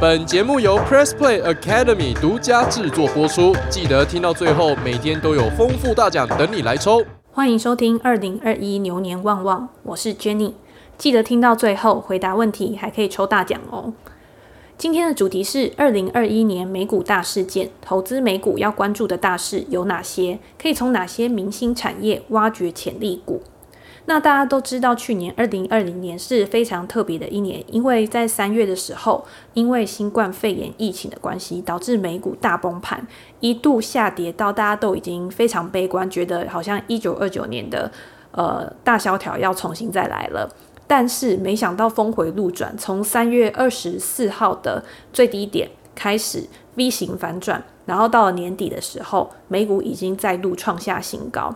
本节目由 Press Play Academy 独家制作播出，记得听到最后，每天都有丰富大奖等你来抽。欢迎收听二零二一牛年旺旺，我是 Jenny，记得听到最后回答问题，还可以抽大奖哦。今天的主题是二零二一年美股大事件，投资美股要关注的大事有哪些？可以从哪些明星产业挖掘潜力股？那大家都知道，去年二零二零年是非常特别的一年，因为在三月的时候，因为新冠肺炎疫情的关系，导致美股大崩盘，一度下跌到大家都已经非常悲观，觉得好像一九二九年的呃大萧条要重新再来了。但是没想到峰回路转，从三月二十四号的最低点开始 V 型反转，然后到了年底的时候，美股已经再度创下新高。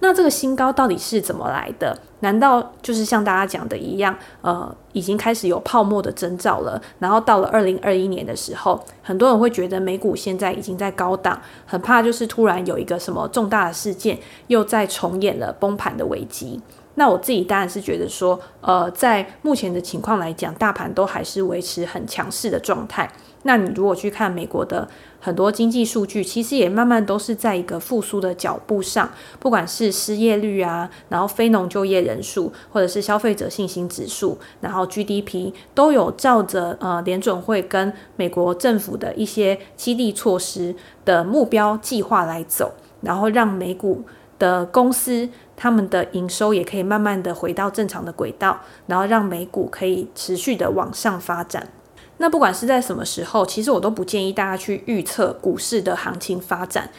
那这个新高到底是怎么来的？难道就是像大家讲的一样，呃，已经开始有泡沫的征兆了？然后到了二零二一年的时候，很多人会觉得美股现在已经在高档，很怕就是突然有一个什么重大的事件又再重演了崩盘的危机。那我自己当然是觉得说，呃，在目前的情况来讲，大盘都还是维持很强势的状态。那你如果去看美国的很多经济数据，其实也慢慢都是在一个复苏的脚步上，不管是失业率啊，然后非农就业人数，或者是消费者信心指数，然后 GDP 都有照着呃联准会跟美国政府的一些激励措施的目标计划来走，然后让美股的公司。他们的营收也可以慢慢的回到正常的轨道，然后让美股可以持续的往上发展。那不管是在什么时候，其实我都不建议大家去预测股市的行情发展。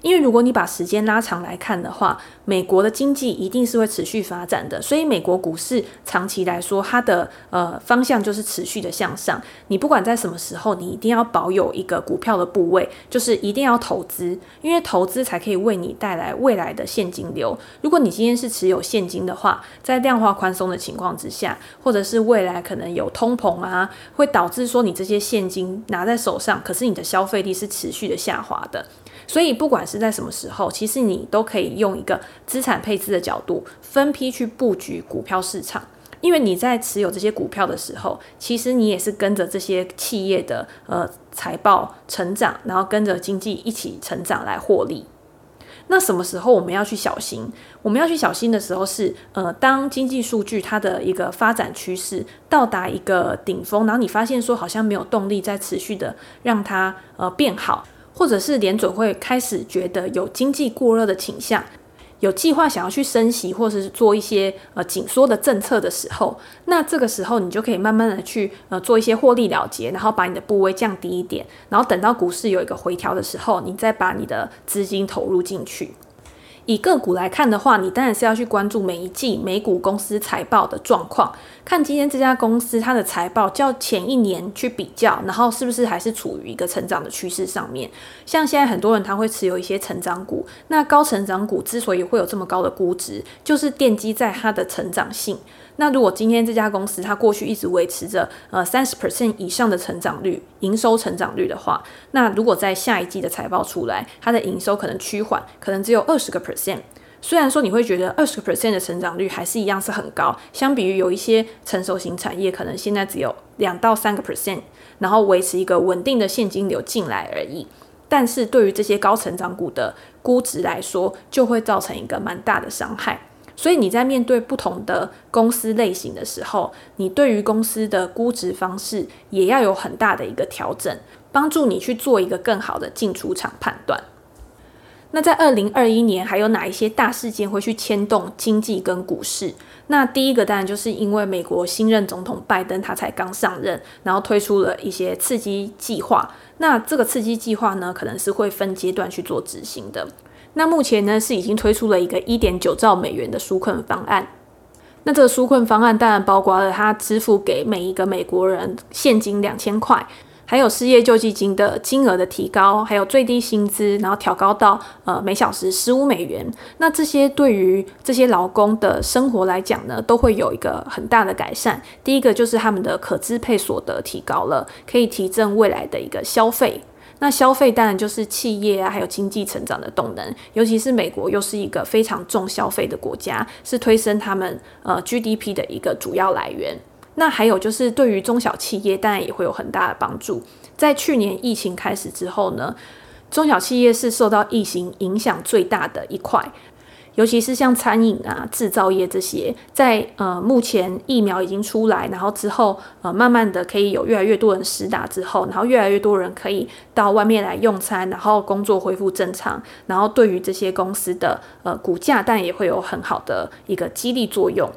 因为如果你把时间拉长来看的话，美国的经济一定是会持续发展的，所以美国股市长期来说，它的呃方向就是持续的向上。你不管在什么时候，你一定要保有一个股票的部位，就是一定要投资，因为投资才可以为你带来未来的现金流。如果你今天是持有现金的话，在量化宽松的情况之下，或者是未来可能有通膨啊，会导致说你这些现金拿在手上，可是你的消费力是持续的下滑的。所以，不管是在什么时候，其实你都可以用一个资产配置的角度，分批去布局股票市场。因为你在持有这些股票的时候，其实你也是跟着这些企业的呃财报成长，然后跟着经济一起成长来获利。那什么时候我们要去小心？我们要去小心的时候是，呃，当经济数据它的一个发展趋势到达一个顶峰，然后你发现说好像没有动力再持续的让它呃变好。或者是联准会开始觉得有经济过热的倾向，有计划想要去升息，或者是做一些呃紧缩的政策的时候，那这个时候你就可以慢慢的去呃做一些获利了结，然后把你的部位降低一点，然后等到股市有一个回调的时候，你再把你的资金投入进去。以个股来看的话，你当然是要去关注每一季美股公司财报的状况，看今天这家公司它的财报较前一年去比较，然后是不是还是处于一个成长的趋势上面。像现在很多人他会持有一些成长股，那高成长股之所以会有这么高的估值，就是奠基在它的成长性。那如果今天这家公司它过去一直维持着呃三十 percent 以上的成长率，营收成长率的话，那如果在下一季的财报出来，它的营收可能趋缓，可能只有二十个 percent。虽然说你会觉得二十个 percent 的成长率还是一样是很高，相比于有一些成熟型产业，可能现在只有两到三个 percent，然后维持一个稳定的现金流进来而已。但是对于这些高成长股的估值来说，就会造成一个蛮大的伤害。所以你在面对不同的公司类型的时候，你对于公司的估值方式也要有很大的一个调整，帮助你去做一个更好的进出场判断。那在二零二一年，还有哪一些大事件会去牵动经济跟股市？那第一个当然就是因为美国新任总统拜登他才刚上任，然后推出了一些刺激计划。那这个刺激计划呢，可能是会分阶段去做执行的。那目前呢是已经推出了一个一点九兆美元的纾困方案。那这个纾困方案当然包括了他支付给每一个美国人现金两千块，还有失业救济金的金额的提高，还有最低薪资然后调高到呃每小时十五美元。那这些对于这些劳工的生活来讲呢，都会有一个很大的改善。第一个就是他们的可支配所得提高了，可以提振未来的一个消费。那消费当然就是企业啊，还有经济成长的动能，尤其是美国又是一个非常重消费的国家，是推升他们呃 GDP 的一个主要来源。那还有就是对于中小企业，当然也会有很大的帮助。在去年疫情开始之后呢，中小企业是受到疫情影响最大的一块。尤其是像餐饮啊、制造业这些，在呃目前疫苗已经出来，然后之后呃慢慢的可以有越来越多人施打之后，然后越来越多人可以到外面来用餐，然后工作恢复正常，然后对于这些公司的呃股价，但也会有很好的一个激励作用。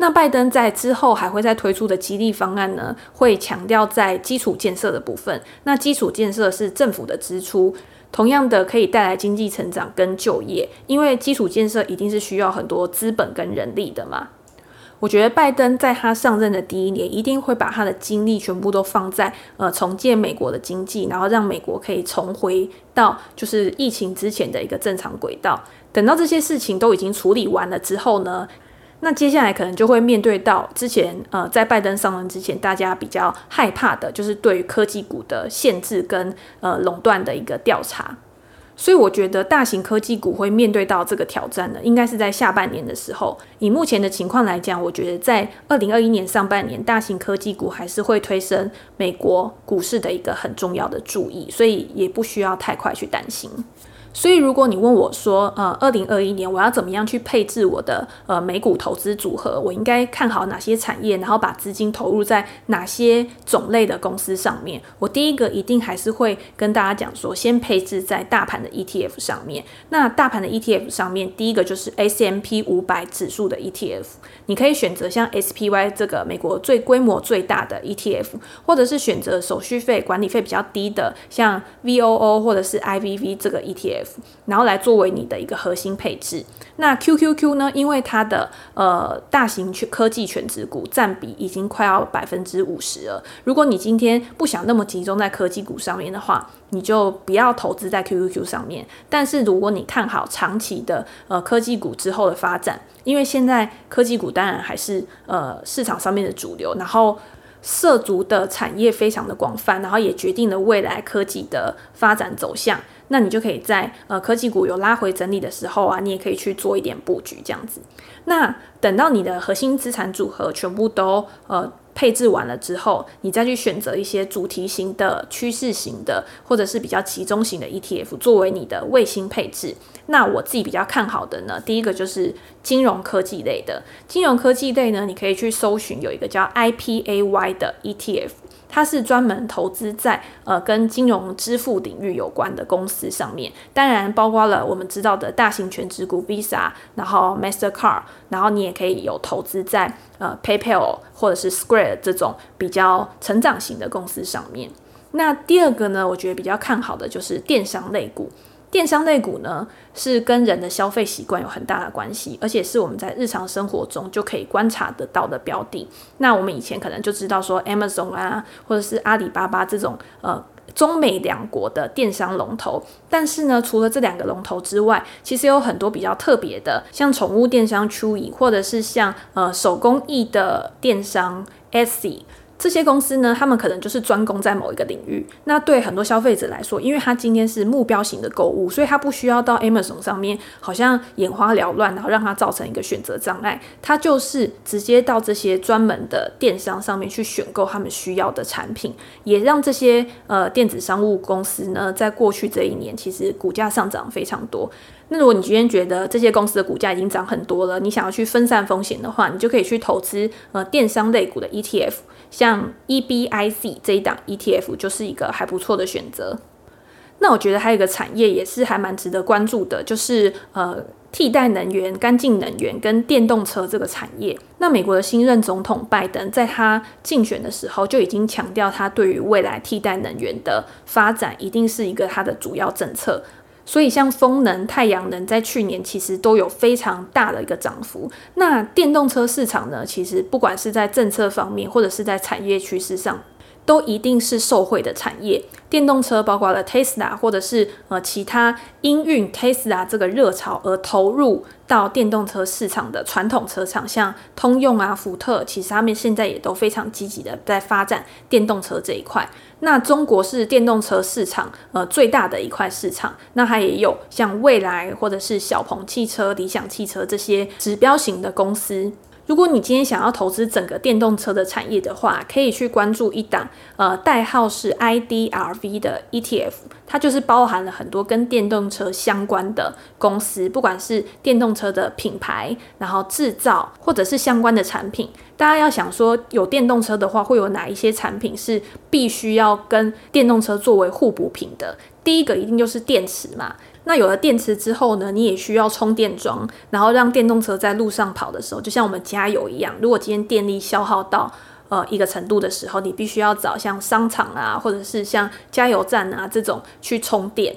那拜登在之后还会再推出的激励方案呢，会强调在基础建设的部分。那基础建设是政府的支出。同样的，可以带来经济成长跟就业，因为基础建设一定是需要很多资本跟人力的嘛。我觉得拜登在他上任的第一年，一定会把他的精力全部都放在呃重建美国的经济，然后让美国可以重回到就是疫情之前的一个正常轨道。等到这些事情都已经处理完了之后呢？那接下来可能就会面对到之前呃，在拜登上任之前，大家比较害怕的，就是对于科技股的限制跟呃垄断的一个调查。所以我觉得大型科技股会面对到这个挑战的，应该是在下半年的时候。以目前的情况来讲，我觉得在二零二一年上半年，大型科技股还是会推升美国股市的一个很重要的注意，所以也不需要太快去担心。所以，如果你问我说，呃，二零二一年我要怎么样去配置我的呃美股投资组合？我应该看好哪些产业，然后把资金投入在哪些种类的公司上面？我第一个一定还是会跟大家讲说，先配置在大盘的 ETF 上面。那大盘的 ETF 上面，第一个就是 S M P 五百指数的 ETF，你可以选择像 S P Y 这个美国最规模最大的 ETF，或者是选择手续费管理费比较低的，像 V O O 或者是 I V V 这个 ETF。然后来作为你的一个核心配置。那 QQQ 呢？因为它的呃大型全科技全值股占比已经快要百分之五十了。如果你今天不想那么集中在科技股上面的话，你就不要投资在 QQQ 上面。但是如果你看好长期的呃科技股之后的发展，因为现在科技股当然还是呃市场上面的主流，然后涉足的产业非常的广泛，然后也决定了未来科技的发展走向。那你就可以在呃科技股有拉回整理的时候啊，你也可以去做一点布局这样子。那等到你的核心资产组合全部都呃配置完了之后，你再去选择一些主题型的、趋势型的，或者是比较集中型的 ETF 作为你的卫星配置。那我自己比较看好的呢，第一个就是金融科技类的。金融科技类呢，你可以去搜寻有一个叫 IPAY 的 ETF。它是专门投资在呃跟金融支付领域有关的公司上面，当然包括了我们知道的大型全职股 Visa，然后 Mastercard，然后你也可以有投资在呃 PayPal 或者是 Square 这种比较成长型的公司上面。那第二个呢，我觉得比较看好的就是电商类股。电商类股呢，是跟人的消费习惯有很大的关系，而且是我们在日常生活中就可以观察得到的标的。那我们以前可能就知道说，Amazon 啊，或者是阿里巴巴这种呃中美两国的电商龙头。但是呢，除了这两个龙头之外，其实有很多比较特别的，像宠物电商 Chewy，或者是像呃手工艺的电商 Etsy。这些公司呢，他们可能就是专攻在某一个领域。那对很多消费者来说，因为他今天是目标型的购物，所以他不需要到 Amazon 上面，好像眼花缭乱，然后让他造成一个选择障碍。他就是直接到这些专门的电商上面去选购他们需要的产品，也让这些呃电子商务公司呢，在过去这一年其实股价上涨非常多。那如果你今天觉得这些公司的股价已经涨很多了，你想要去分散风险的话，你就可以去投资呃电商类股的 ETF，像 EBIC 这一档 ETF 就是一个还不错的选择。那我觉得还有一个产业也是还蛮值得关注的，就是呃替代能源、干净能源跟电动车这个产业。那美国的新任总统拜登在他竞选的时候就已经强调，他对于未来替代能源的发展一定是一个他的主要政策。所以，像风能、太阳能，在去年其实都有非常大的一个涨幅。那电动车市场呢？其实不管是在政策方面，或者是在产业趋势上，都一定是受惠的产业。电动车包括了 Tesla 或者是呃其他因运 Tesla 这个热潮而投入到电动车市场的传统车厂，像通用啊、福特，其实他们现在也都非常积极的在发展电动车这一块。那中国是电动车市场呃最大的一块市场，那它也有像蔚来或者是小鹏汽车、理想汽车这些指标型的公司。如果你今天想要投资整个电动车的产业的话，可以去关注一档呃代号是 IDRV 的 ETF，它就是包含了很多跟电动车相关的公司，不管是电动车的品牌，然后制造或者是相关的产品。大家要想说，有电动车的话，会有哪一些产品是必须要跟电动车作为互补品的？第一个一定就是电池嘛。那有了电池之后呢，你也需要充电桩，然后让电动车在路上跑的时候，就像我们加油一样。如果今天电力消耗到呃一个程度的时候，你必须要找像商场啊，或者是像加油站啊这种去充电。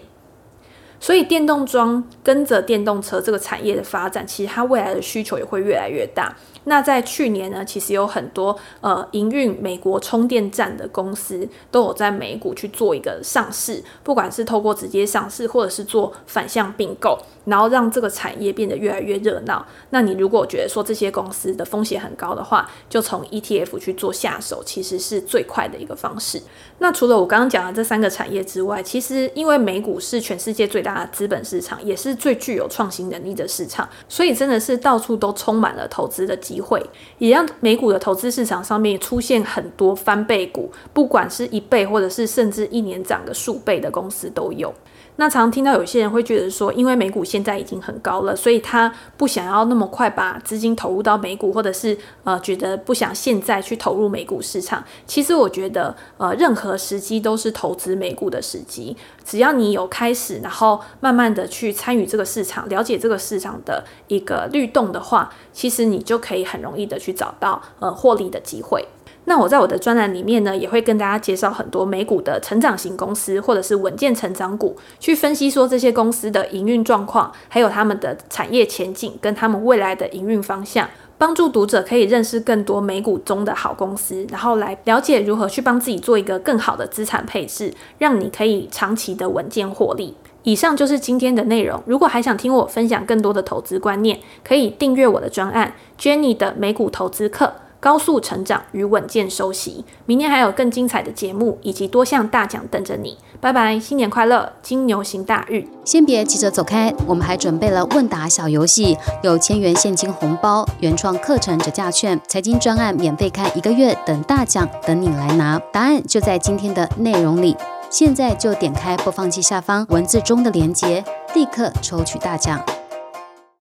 所以电动桩跟着电动车这个产业的发展，其实它未来的需求也会越来越大。那在去年呢，其实有很多呃营运美国充电站的公司都有在美股去做一个上市，不管是透过直接上市，或者是做反向并购，然后让这个产业变得越来越热闹。那你如果觉得说这些公司的风险很高的话，就从 ETF 去做下手，其实是最快的一个方式。那除了我刚刚讲的这三个产业之外，其实因为美股是全世界最大啊资本市场，也是最具有创新能力的市场，所以真的是到处都充满了投资的机会，也让美股的投资市场上面出现很多翻倍股，不管是一倍或者是甚至一年涨个数倍的公司都有。那常听到有些人会觉得说，因为美股现在已经很高了，所以他不想要那么快把资金投入到美股，或者是呃觉得不想现在去投入美股市场。其实我觉得，呃，任何时机都是投资美股的时机。只要你有开始，然后慢慢的去参与这个市场，了解这个市场的一个律动的话，其实你就可以很容易的去找到呃获利的机会。那我在我的专栏里面呢，也会跟大家介绍很多美股的成长型公司，或者是稳健成长股，去分析说这些公司的营运状况，还有他们的产业前景跟他们未来的营运方向，帮助读者可以认识更多美股中的好公司，然后来了解如何去帮自己做一个更好的资产配置，让你可以长期的稳健获利。以上就是今天的内容。如果还想听我分享更多的投资观念，可以订阅我的专案 Jenny 的美股投资课。高速成长与稳健收息，明年还有更精彩的节目以及多项大奖等着你。拜拜，新年快乐，金牛行大运。先别急着走开，我们还准备了问答小游戏，有千元现金红包、原创课程折价券、财经专案免费看一个月等大奖等你来拿。答案就在今天的内容里，现在就点开播放器下方文字中的链接，立刻抽取大奖。